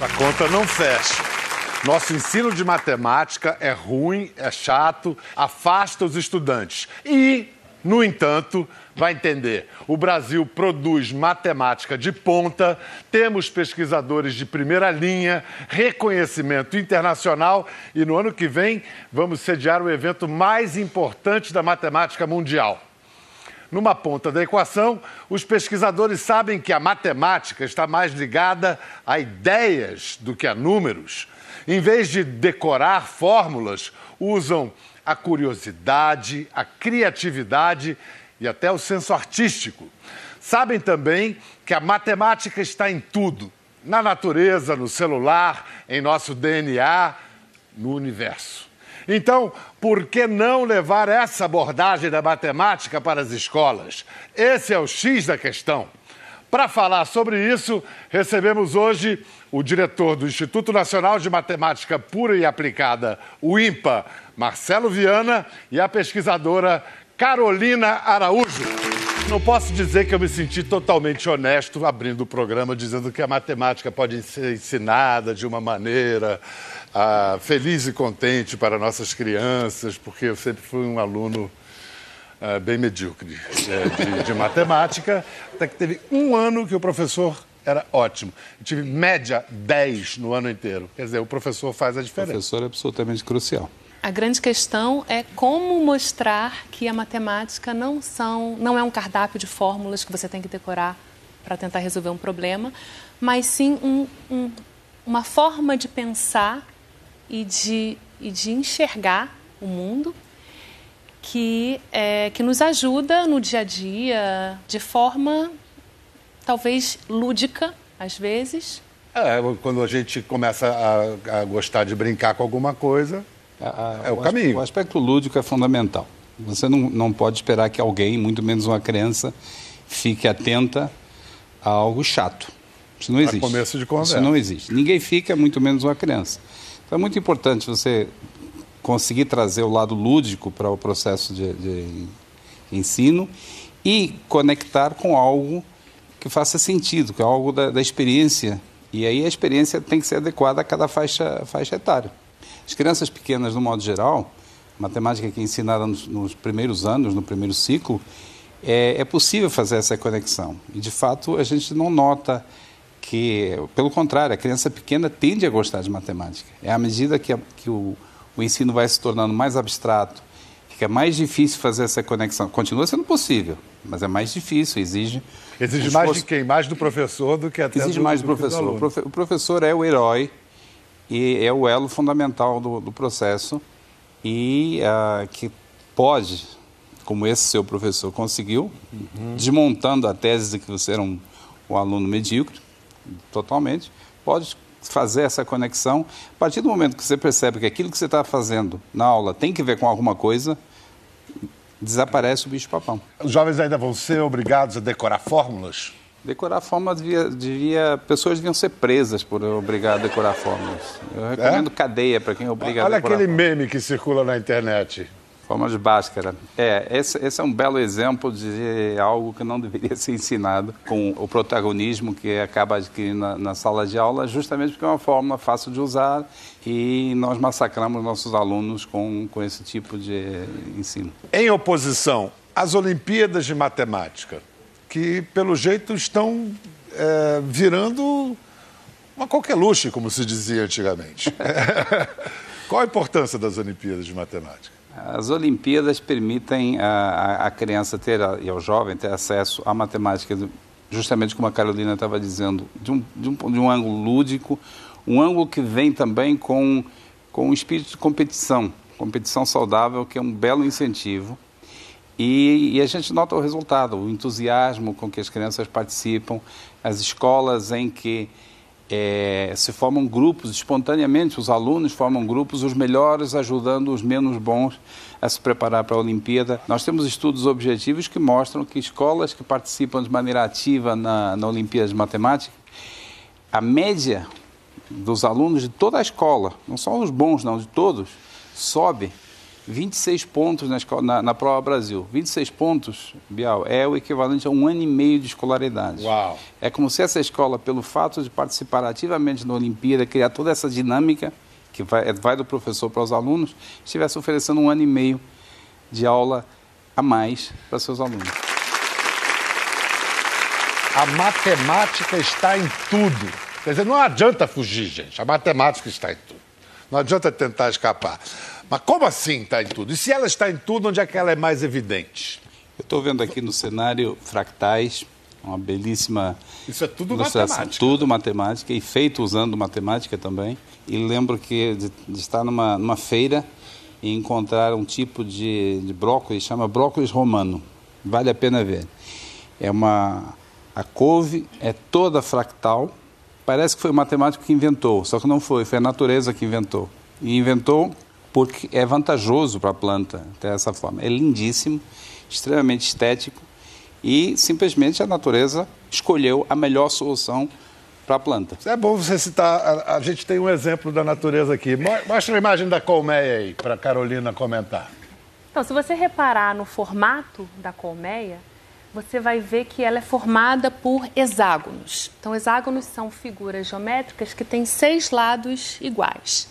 A conta não fecha. Nosso ensino de matemática é ruim, é chato, afasta os estudantes. E, no entanto, vai entender, o Brasil produz matemática de ponta, temos pesquisadores de primeira linha, reconhecimento internacional e no ano que vem vamos sediar o evento mais importante da matemática mundial. Numa ponta da equação, os pesquisadores sabem que a matemática está mais ligada a ideias do que a números. Em vez de decorar fórmulas, usam a curiosidade, a criatividade e até o senso artístico. Sabem também que a matemática está em tudo na natureza, no celular, em nosso DNA, no universo. Então, por que não levar essa abordagem da matemática para as escolas? Esse é o X da questão. Para falar sobre isso, recebemos hoje o diretor do Instituto Nacional de Matemática Pura e Aplicada, o INPA, Marcelo Viana, e a pesquisadora Carolina Araújo. Não posso dizer que eu me senti totalmente honesto abrindo o programa, dizendo que a matemática pode ser ensinada de uma maneira ah, feliz e contente para nossas crianças, porque eu sempre fui um aluno ah, bem medíocre é, de, de matemática, até que teve um ano que o professor era ótimo. Eu tive média 10 no ano inteiro. Quer dizer, o professor faz a diferença. O professor é absolutamente crucial. A grande questão é como mostrar que a matemática não, são, não é um cardápio de fórmulas que você tem que decorar para tentar resolver um problema, mas sim um, um, uma forma de pensar e de, e de enxergar o mundo que, é, que nos ajuda no dia a dia de forma talvez lúdica, às vezes. É, quando a gente começa a, a gostar de brincar com alguma coisa, é o, o caminho. O aspecto lúdico é fundamental. Você não, não pode esperar que alguém, muito menos uma criança, fique atenta a algo chato. Isso não existe. começo de conversa. Isso não existe. Ninguém fica, muito menos uma criança. Então é muito importante você conseguir trazer o lado lúdico para o processo de, de ensino e conectar com algo que faça sentido, que é algo da, da, experiência. E aí a experiência tem que ser adequada a cada faixa, faixa etária. As crianças pequenas, no modo geral, matemática que é ensinada nos, nos primeiros anos, no primeiro ciclo, é, é, possível fazer essa conexão. E, de fato, a gente não nota que, pelo contrário, a criança pequena tende a gostar de matemática. É à medida que, a, que o, o ensino vai se tornando mais abstrato, fica mais difícil fazer essa conexão. Continua sendo possível, mas é mais difícil, exige Exige mais de quem? Mais do professor do que até Exige do, mais do, do professor. O professor é o herói e é o elo fundamental do, do processo e uh, que pode, como esse seu professor conseguiu, uhum. desmontando a tese de que você era um, um aluno medíocre, totalmente, pode fazer essa conexão. A partir do momento que você percebe que aquilo que você está fazendo na aula tem que ver com alguma coisa, desaparece o bicho-papão. Os jovens ainda vão ser obrigados a decorar fórmulas? Decorar fórmulas devia, devia, pessoas deviam ser presas por obrigar a decorar fórmulas. Eu recomendo é? cadeia para quem obriga Olha a decorar aquele fórmulas. meme que circula na internet. Forma de Bhaskara. É, esse, esse, é um belo exemplo de algo que não deveria ser ensinado com o protagonismo que acaba adquirindo na, na, sala de aula, justamente porque é uma fórmula fácil de usar e nós massacramos nossos alunos com, com esse tipo de ensino. Em oposição às Olimpíadas de Matemática, que pelo jeito estão é, virando uma coqueluche, como se dizia antigamente. Qual a importância das Olimpíadas de Matemática? As Olimpíadas permitem a, a criança ter, e ao jovem ter acesso à matemática, justamente como a Carolina estava dizendo, de um, de, um, de um ângulo lúdico, um ângulo que vem também com, com um espírito de competição, competição saudável, que é um belo incentivo. E, e, a gente nota o resultado, o entusiasmo com que as crianças participam, as escolas em que é, se formam grupos, espontaneamente os alunos formam grupos, os melhores ajudando os menos bons a se preparar para a Olimpíada. Nós temos estudos objetivos que mostram que escolas que participam de maneira ativa na, na Olimpíada de Matemática, a média dos alunos de toda a escola, não só os bons, não, de todos, sobe 26 pontos na, escola, na, na, prova Brasil. 26 pontos, Bial, é o equivalente a um ano e meio de escolaridade. Uau. É como se essa escola, pelo fato de participar ativamente na Olimpíada, criar toda essa dinâmica que vai, vai do professor para os alunos, estivesse oferecendo um ano e meio de aula a mais para seus alunos. A matemática está em tudo. Quer dizer, não adianta fugir, gente. A matemática está em tudo. Não adianta tentar escapar. Mas como assim está em tudo? E se ela está em tudo, onde é que ela é mais evidente? Eu estou vendo aqui no cenário fractais, uma belíssima. Isso é tudo matemática. Tudo matemática e feito usando matemática também. E lembro que de, de estar numa, numa feira e encontrar um tipo de, de brócolis, chama brócolis romano. Vale a pena ver. É uma a couve é toda fractal. Parece que foi o matemático que inventou, só que não foi, foi a natureza que inventou. E inventou porque é vantajoso para a planta ter essa forma. É lindíssimo, extremamente estético e simplesmente a natureza escolheu a melhor solução para a planta. É bom você citar, a, a, gente tem um exemplo da natureza aqui. Mostra a imagem da colmeia aí para a Carolina comentar. Então, se você reparar no formato da colmeia, você vai ver que ela é formada por hexágonos. Então, hexágonos são figuras geométricas que têm seis lados iguais.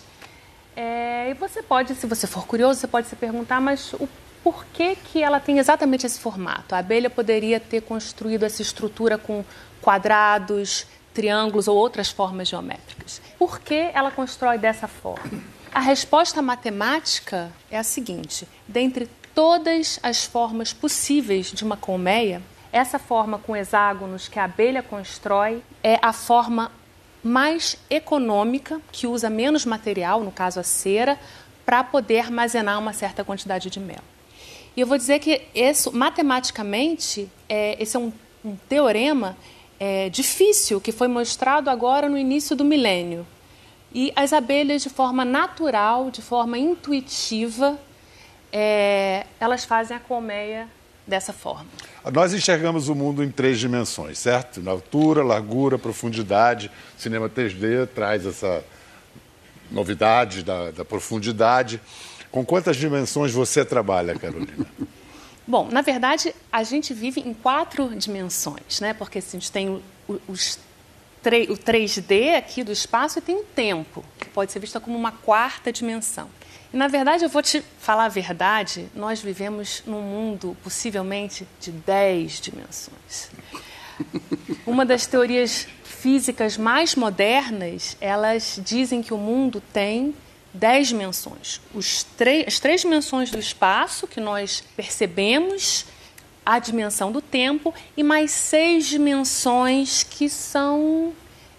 É, e você pode, se você for curioso, você pode se perguntar, mas o por que, que ela tem exatamente esse formato? A abelha poderia ter construído essa estrutura com quadrados, triângulos ou outras formas geométricas. Por que ela constrói dessa forma? A resposta matemática é a seguinte: dentre todas as formas possíveis de uma colmeia, essa forma com hexágonos que a abelha constrói é a forma mais econômica, que usa menos material, no caso a cera, para poder armazenar uma certa quantidade de mel. E eu vou dizer que isso, matematicamente, é, esse é um, um teorema é, difícil que foi mostrado agora no início do milênio. E as abelhas, de forma natural, de forma intuitiva, é, elas fazem a colmeia dessa forma. Nós enxergamos o mundo em três dimensões, certo? Na altura, largura, profundidade. O cinema 3D traz essa novidade da, da profundidade. Com quantas dimensões você trabalha, Carolina? Bom, na verdade, a gente vive em quatro dimensões, né? Porque assim, a gente tem os o 3D aqui do espaço e tem o tempo, que pode ser vista como uma quarta dimensão. E, na verdade, eu vou te falar a verdade, nós vivemos num mundo, possivelmente, de 10 dimensões. Uma das teorias físicas mais modernas, elas dizem que o mundo tem 10 dimensões. as três dimensões do espaço, que nós percebemos, a dimensão do tempo, e mais seis dimensões que são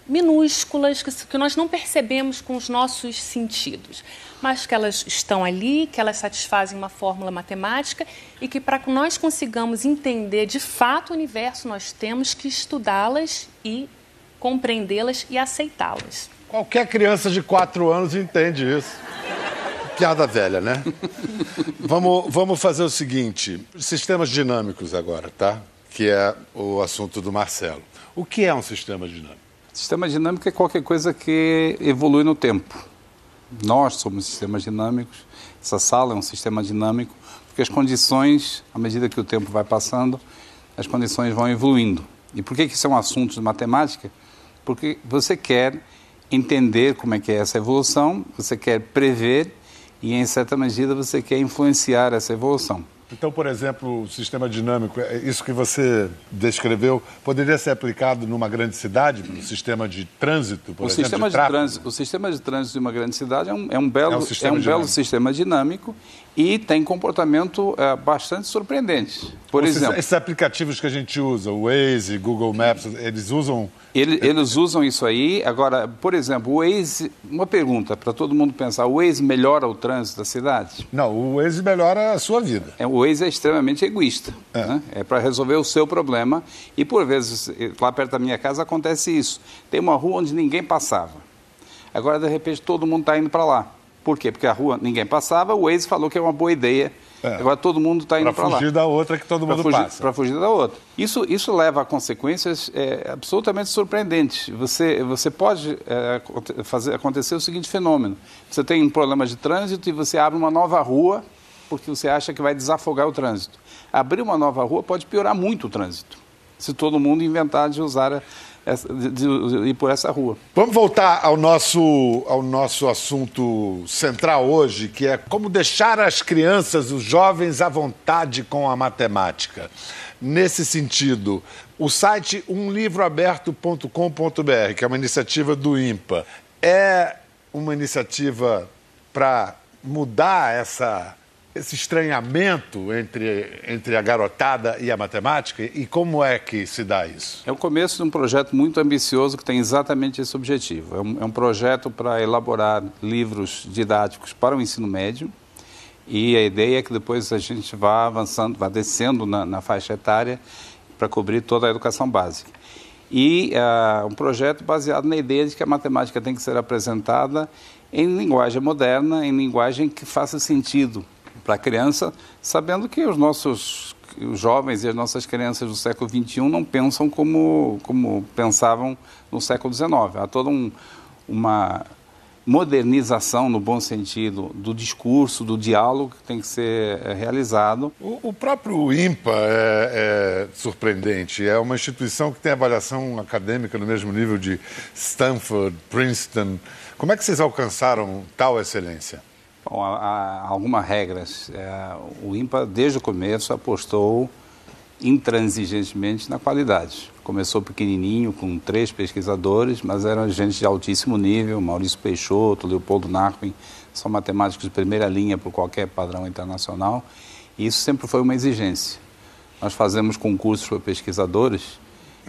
minúsculas, que, que nós não percebemos com os nossos sentidos mas que elas estão ali, que elas satisfazem uma fórmula matemática e que para que nós consigamos entender de fato o universo, nós temos que estudá-las e compreendê-las e aceitá-las. Qualquer criança de 4 anos entende isso. Piada velha, né? vamos, vamos fazer o seguinte: sistemas dinâmicos agora, tá? Que é o assunto do Marcelo. O que é um sistema dinâmico? Sistema dinâmico é qualquer coisa que evolui no tempo. Nós somos sistemas dinâmicos, essa sala é um sistema dinâmico, porque as condições, à medida que o tempo vai passando, as condições vão evoluindo. E por que isso é um assunto de matemática? Porque você quer entender como é que é essa evolução, você quer prever e, em certa medida, você quer influenciar essa evolução. Então, por exemplo, o sistema dinâmico, é, isso que você descreveu, poderia ser aplicado numa grande cidade, no sistema de trânsito, por o exemplo, sistema de, de trânsito, O sistema de trânsito de uma grande cidade é um, é um belo, é um, sistema, é um belo sistema dinâmico e tem comportamento é, bastante surpreendente. Por exemplo... Esses aplicativos que a gente usa, o Waze, Google Maps, eles usam ele, eles usam isso aí. Agora, por exemplo, o Waze, uma pergunta para todo mundo pensar: o Waze melhora o trânsito da cidade? Não, o Waze melhora a sua vida. É, o Waze é extremamente egoísta. É, né? é para resolver o seu problema. E por vezes, lá perto da minha casa acontece isso. Tem uma rua onde ninguém passava. Agora, de repente, todo mundo está indo para lá. Por quê? Porque a rua ninguém passava, o Waze falou que é uma boa ideia é. Agora todo mundo está indo para lá. Para fugir da outra que todo mundo fugir, passa. Para fugir da outra. Isso, isso leva a consequências é, absolutamente surpreendentes. Você, você pode é, fazer acontecer o seguinte fenômeno. Você tem um problema de trânsito e você abre uma nova rua porque você acha que vai desafogar o trânsito. Abrir uma nova rua pode piorar muito o trânsito, se todo mundo inventar de usar essa, de, de, ir por essa rua. Vamos voltar ao nosso, ao nosso assunto central hoje, que é como deixar as crianças, os jovens à vontade com a matemática. Nesse sentido, o site umlivroaberto.com.br, que é uma iniciativa do IMPA, é uma iniciativa para mudar essa esse estranhamento entre, entre a garotada e a matemática? E como é que se dá isso? É o começo de um projeto muito ambicioso que tem exatamente esse objetivo. É um, é um projeto para elaborar livros didáticos para o ensino médio. E a ideia é que depois a gente vá avançando, vá descendo na, na faixa etária para cobrir toda a educação básica. E uh, um projeto baseado na ideia de que a matemática tem que ser apresentada em linguagem moderna, em linguagem que faça sentido para a criança, sabendo que os nossos os jovens e as nossas crianças do século XXI não pensam como, como pensavam no século XIX. Há toda um, uma modernização, no bom sentido, do discurso, do diálogo que tem que ser eh, realizado. O, o próprio IMPA é, é, surpreendente. É uma instituição que tem avaliação acadêmica no mesmo nível de Stanford, Princeton. Como é que vocês alcançaram tal excelência? Algumas regras. É, o IMPA, desde o começo, apostou intransigentemente na qualidade. Começou pequenininho, com três pesquisadores, mas eram gente de altíssimo nível, Maurício Peixoto, Leopoldo Narquin, são matemáticos de primeira linha por qualquer padrão internacional, e isso sempre foi uma exigência. Nós fazemos concursos para pesquisadores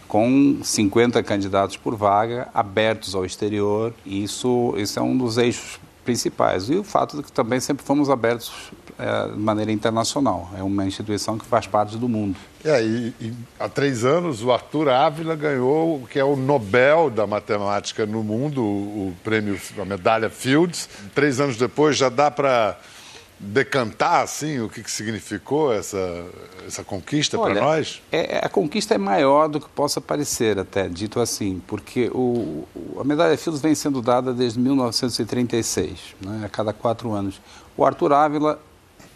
com 50 candidatos por vaga, abertos ao exterior, e isso, isso é um dos eixos principais. E o fato de que também sempre fomos abertos é, de maneira internacional. É uma instituição que faz parte do mundo. É, e, e, há três anos o Arthur Ávila ganhou o que é o Nobel da Matemática no mundo, o, prêmio, a medalha Fields. Três anos depois já dá para decantar assim o que, que significou essa, essa conquista para nós? É, é, a conquista é maior do que possa parecer, até dito assim, porque o, a medalha Fields vem sendo dada desde 1936, né, a cada quatro anos. O Arthur Ávila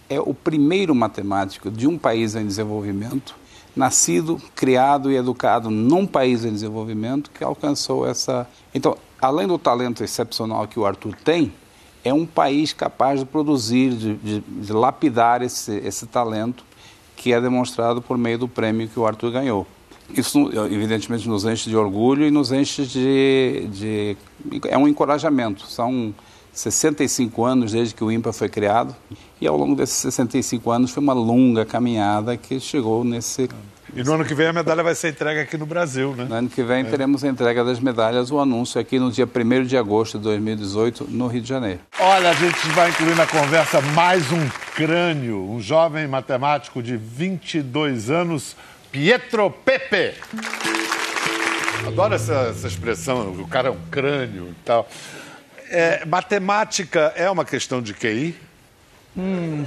é o primeiro matemático de um país em desenvolvimento, nascido, criado e educado num país em desenvolvimento, que alcançou essa. Então, além do talento excepcional que o Arthur tem, é um país capaz de produzir, de, de, de lapidar esse, esse talento que é demonstrado por meio do prêmio que o Arthur ganhou. Isso, evidentemente, nos enche de orgulho e nos enche de, de. É um encorajamento. São 65 anos desde que o IMPA foi criado e ao longo desses 65 anos foi uma longa caminhada que chegou nesse e no ano que vem a medalha vai ser entregue aqui no Brasil, né? No ano que vem é. teremos a entrega das medalhas, o anúncio aqui no dia 1 de agosto de 2018, no Rio de Janeiro. Olha, a gente vai incluir na conversa mais um crânio, um jovem matemático de 22 anos, Pietro Pepe. Adoro essa, essa expressão, o cara é um crânio e tal. É, matemática é uma questão de QI? Hum.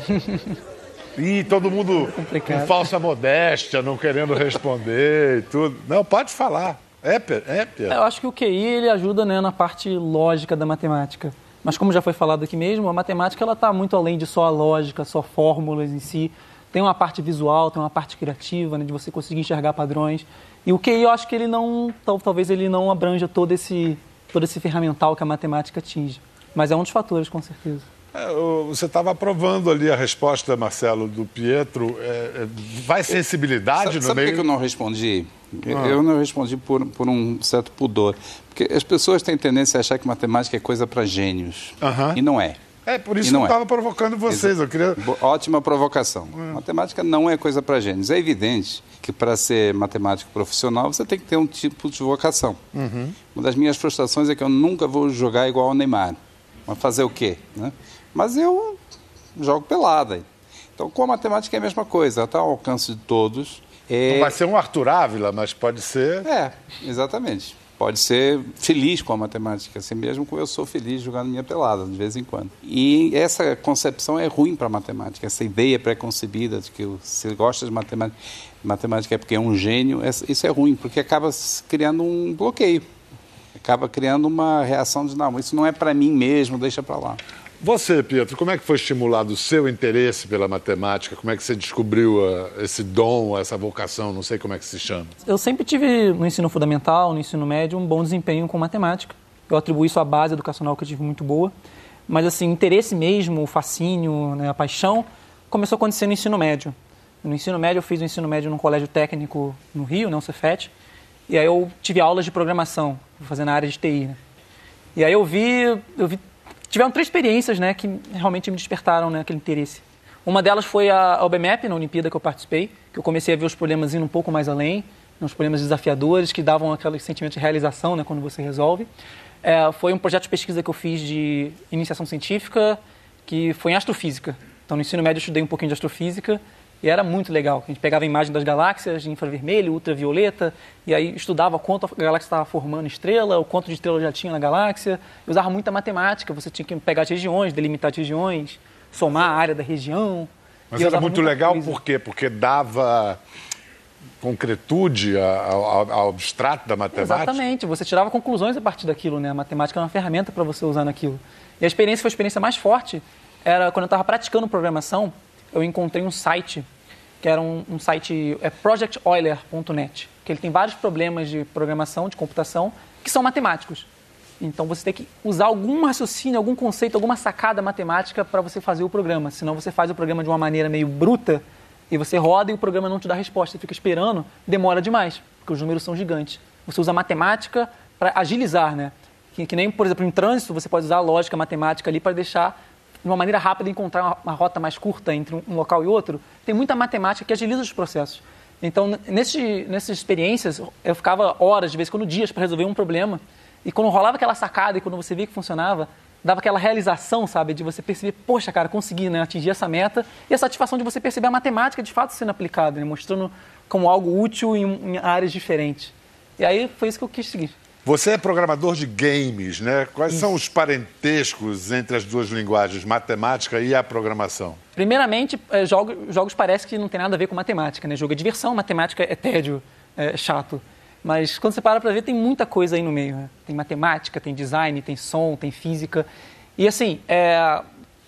E todo mundo com falsa modéstia, não querendo responder e tudo. Não, pode falar. É, é, Pedro. Eu acho que o QI ele ajuda né, na parte lógica da matemática. Mas como já foi falado aqui mesmo, a matemática ela está muito além de só a lógica, só fórmulas em si. Tem uma parte visual, tem uma parte criativa, né, de você conseguir enxergar padrões. E o QI eu acho que ele não, talvez ele não abranja todo esse, todo esse ferramental que a matemática atinge. Mas é um dos fatores, com certeza. É, você estava aprovando ali a resposta, Marcelo, do Pietro. É, é vai sensibilidade sabe, no sabe meio... Sabe por que eu não respondi? Ah. Eu não respondi por, por um certo pudor. Porque as pessoas têm tendência a achar que matemática é coisa para gênios. Uh -huh. E não é. É, por isso que eu estava é. provocando vocês. Eu queria... Ótima provocação. É. Matemática não é coisa para gênios. É evidente que para ser matemático profissional você tem que ter um tipo de vocação. Uhum. Uma das minhas frustrações é que eu nunca vou jogar igual ao Neymar. Mas fazer o quê? Né? Mas eu jogo pelada. Então, com a matemática é a mesma coisa, está ao alcance de todos. É... Não vai ser um Arthur Ávila, mas pode ser. É, exatamente. Pode ser feliz com a matemática, assim mesmo como eu sou feliz jogando minha pelada, de vez em quando. E essa concepção é ruim para a matemática, essa ideia pré-concebida de que se gosta de matemática, matemática é porque é um gênio, isso é ruim, porque acaba criando um bloqueio. Acaba criando uma reação de, não, isso não é para mim mesmo, deixa para lá. Você, Pietro, como é que foi estimulado o seu interesse pela matemática? Como é que você descobriu uh, esse dom, essa vocação? Não sei como é que se chama. Eu sempre tive no ensino fundamental, no ensino médio, um bom desempenho com matemática. Eu atribuo isso à base educacional que eu tive muito boa. Mas, assim, interesse mesmo, o fascínio, né, a paixão, começou a acontecer no ensino médio. No ensino médio, eu fiz o ensino médio num colégio técnico no Rio, né, o Cefet. E aí eu tive aulas de programação, fazendo na área de TI. Né? E aí eu vi, eu vi tiveram três experiências né, que realmente me despertaram né, aquele interesse. Uma delas foi a OBMAP, na Olimpíada que eu participei, que eu comecei a ver os problemas indo um pouco mais além, uns problemas desafiadores que davam aquele sentimento de realização né, quando você resolve. É, foi um projeto de pesquisa que eu fiz de iniciação científica, que foi em astrofísica. Então, no ensino médio, eu estudei um pouquinho de astrofísica e era muito legal. A gente pegava a imagem das galáxias de infravermelho, ultravioleta, e aí estudava quanto a galáxia estava formando estrela, o quanto de estrela já tinha na galáxia. Eu usava muita matemática, você tinha que pegar as regiões, delimitar as regiões, somar a área da região. Mas era muito legal coisa. por quê? Porque dava concretude ao, ao, abstrato da matemática? Exatamente, você tirava conclusões a partir daquilo, né? A matemática é uma ferramenta para você usar naquilo. E a experiência foi a experiência mais forte, era quando eu estava praticando programação, eu encontrei um site que era um, um site é projecteuler.net, que ele tem vários problemas de programação, de computação, que são matemáticos. Então você tem que usar algum raciocínio, algum conceito, alguma sacada matemática para você fazer o programa. Senão você faz o programa de uma maneira meio bruta e você roda e o programa não te dá resposta. Você fica esperando, demora demais, porque os números são gigantes. Você usa matemática para agilizar, né? Que, que, nem, por exemplo, em trânsito, você pode usar a lógica matemática ali para deixar de uma maneira rápida encontrar uma, uma rota mais curta entre um, um, local e outro. Tem muita matemática que agiliza os processos. Então, nesse, nessas experiências, eu ficava horas, de vez em quando dias, para resolver um problema. E quando rolava aquela sacada e quando você via que funcionava, dava aquela realização, sabe, de você perceber, poxa, cara, consegui né, atingir essa meta. E a satisfação de você perceber a matemática de fato sendo aplicada, né, mostrando como algo útil em, em áreas diferentes. E aí foi isso que eu quis seguir. Você é programador de games, né? Quais Isso. são os parentescos entre as duas linguagens, matemática e a programação? Primeiramente, é, jogos, jogos parece que não tem nada a ver com matemática, né? Jogo é diversão, matemática é tédio, é chato. Mas quando você para para ver, tem muita coisa aí no meio. Né? Tem matemática, tem design, tem som, tem física. E assim, é,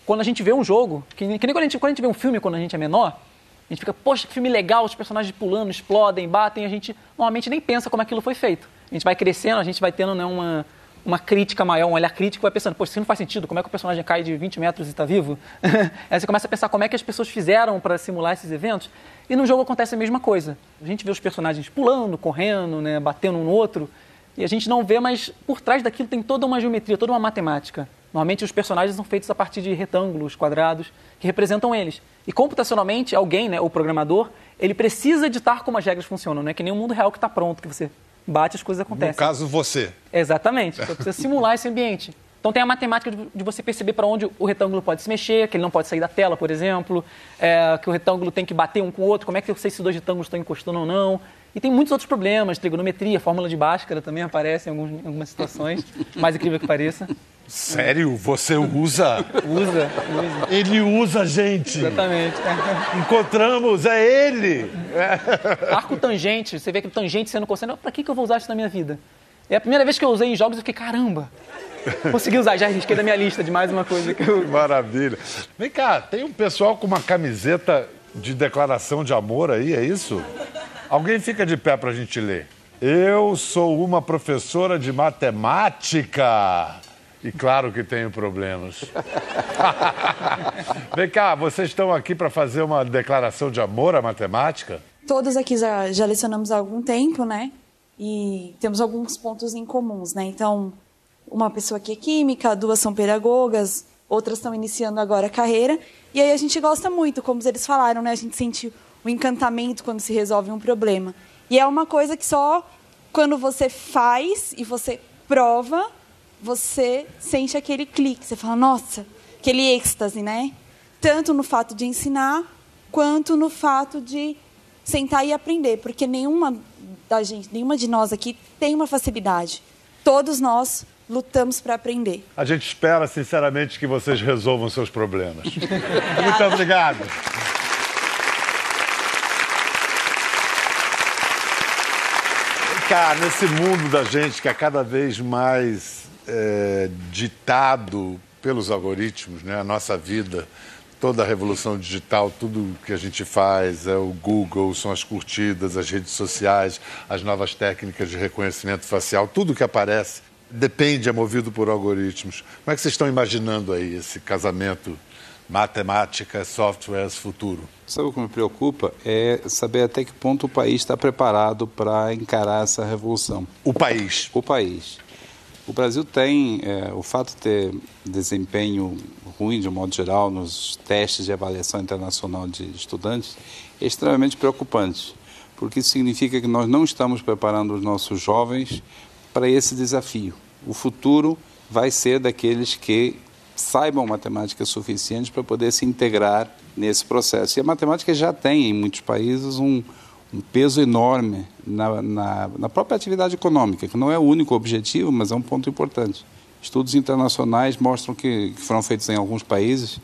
quando a gente vê um jogo, que, que nem quando a, gente, quando a gente vê um filme quando a gente é menor, a gente fica, poxa, que filme legal, os personagens pulando, explodem, batem, a gente normalmente nem pensa como aquilo foi feito a gente vai crescendo, a gente vai tendo né, uma, uma crítica maior, um olhar crítico, vai pensando, poxa, isso não faz sentido, como é que o personagem cai de 20 metros e está vivo? Aí você começa a pensar como é que as pessoas fizeram para simular esses eventos. E no jogo acontece a mesma coisa. A gente vê os personagens pulando, correndo, né, batendo um no outro, e a gente não vê, mas por trás daquilo tem toda uma geometria, toda uma matemática. Normalmente os personagens são feitos a partir de retângulos, quadrados, que representam eles. E computacionalmente, alguém, né, o programador, ele precisa ditar como as regras funcionam, não é que nem o mundo real que está pronto, que você bate, as coisas acontecem. No caso, você. Exatamente. Você precisa simular esse ambiente. Então tem a matemática de você perceber para onde o retângulo pode se mexer, que ele não pode sair da tela, por exemplo, é, que o retângulo tem que bater um com o outro, como é que eu sei se dois retângulos estão encostando ou não. E tem muitos outros problemas, trigonometria, fórmula de Bhaskara também aparece em, alguns, em algumas situações, mais incrível que pareça. Sério? Você usa? usa, usa. Ele usa, gente. Exatamente. Encontramos, é ele. Arco tangente, você vê que tangente sendo cosseno, pra que, que eu vou usar isso na minha vida? É a primeira vez que eu usei em jogos, eu fiquei, caramba, consegui usar, já risquei da minha lista de mais uma coisa que eu... Maravilha. Vem cá, tem um pessoal com uma camiseta de declaração de amor aí, é isso? Alguém fica de pé pra gente ler. Eu sou uma professora de matemática. E claro que tenho problemas. Vem cá, vocês estão aqui para fazer uma declaração de amor à matemática? Todos aqui já, já lecionamos há algum tempo, né? E temos alguns pontos em comuns, né? Então, uma pessoa que é química, duas são pedagogas, outras estão iniciando agora a carreira. E aí a gente gosta muito, como eles falaram, né? A gente sente o encantamento quando se resolve um problema. E é uma coisa que só quando você faz e você prova você sente aquele clique, você fala, nossa, aquele êxtase, né? Tanto no fato de ensinar, quanto no fato de sentar e aprender, porque nenhuma da gente, nenhuma de nós aqui tem uma facilidade. Todos nós lutamos para aprender. A gente espera, sinceramente, que vocês resolvam seus problemas. Muito obrigado. Cá, nesse mundo da gente que é cada vez mais é, ditado pelos algoritmos, né? A nossa vida, toda a revolução digital, tudo que a gente faz é o Google, são as curtidas, as redes sociais, as novas técnicas de reconhecimento facial, tudo que aparece depende, é movido por algoritmos. Como é que vocês estão imaginando aí esse casamento matemática, softwares, futuro? Sabe o que me preocupa? É saber até que ponto o país está preparado para encarar essa revolução. O país? O país. O Brasil tem, é, o fato de ter desempenho ruim, de um modo geral, nos testes de avaliação internacional de estudantes, é extremamente preocupante, porque isso significa que nós não estamos preparando os nossos jovens para esse desafio. O futuro vai ser daqueles que saibam matemática suficiente para poder se integrar nesse processo. E a matemática já tem, em muitos países, um, um peso enorme na, na, na, própria atividade econômica, que não é o único objetivo, mas é um ponto importante. Estudos internacionais mostram que, que foram feitos em alguns países,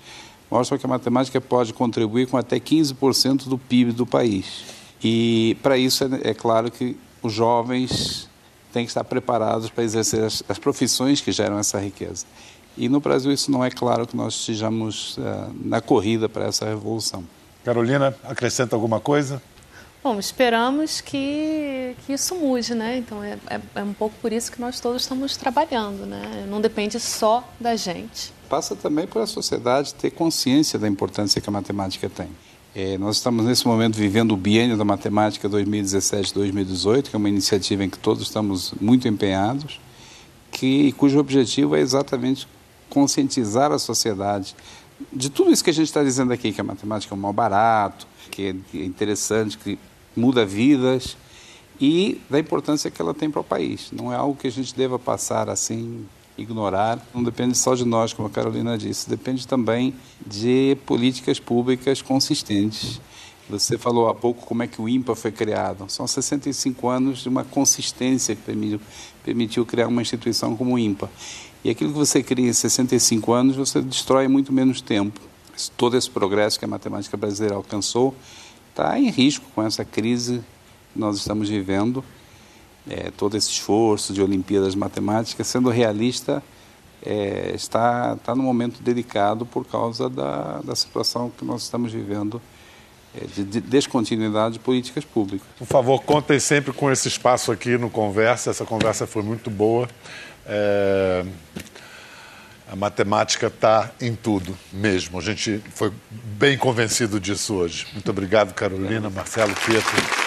mostram que a matemática pode contribuir com até 15% do PIB do país. E para isso é, é claro que os jovens têm que estar preparados para exercer as, as profissões que geram essa riqueza. E no Brasil isso não é claro que nós estejamos uh, na corrida para essa revolução. Carolina, acrescenta alguma coisa? Bom, esperamos que, que isso mude, né? Então é, é, é, um pouco por isso que nós todos estamos trabalhando, né? Não depende só da gente. Passa também por a sociedade ter consciência da importância que a matemática tem. É, nós estamos nesse momento vivendo o biênio da matemática 2017-2018, que é uma iniciativa em que todos estamos muito empenhados, que cujo objetivo é exatamente conscientizar a sociedade de tudo isso que a gente está dizendo aqui, que a matemática é um mal barato, que é interessante, que muda vidas e da importância que ela tem para o país. Não é algo que a gente deva passar assim ignorar. Não depende só de nós, como a Carolina disse, depende também de políticas públicas consistentes. Você falou há pouco como é que o IMPA foi criado. São 65 anos de uma consistência que permitiu, permitiu criar uma instituição como o IMPA. E aquilo que você cria em 65 anos, você destrói muito menos tempo. Todo esse progresso que a matemática brasileira alcançou está em risco com essa crise que nós estamos vivendo é, todo esse esforço de Olimpíadas Matemáticas, sendo realista, é, está, está num momento delicado por causa da, da situação que nós estamos vivendo de descontinuidade de políticas públicas. Por favor, contem sempre com esse espaço aqui no Conversa. Essa conversa foi muito boa. É... A matemática está em tudo mesmo. A gente foi bem convencido disso hoje. Muito obrigado, Carolina, Marcelo, Pietro.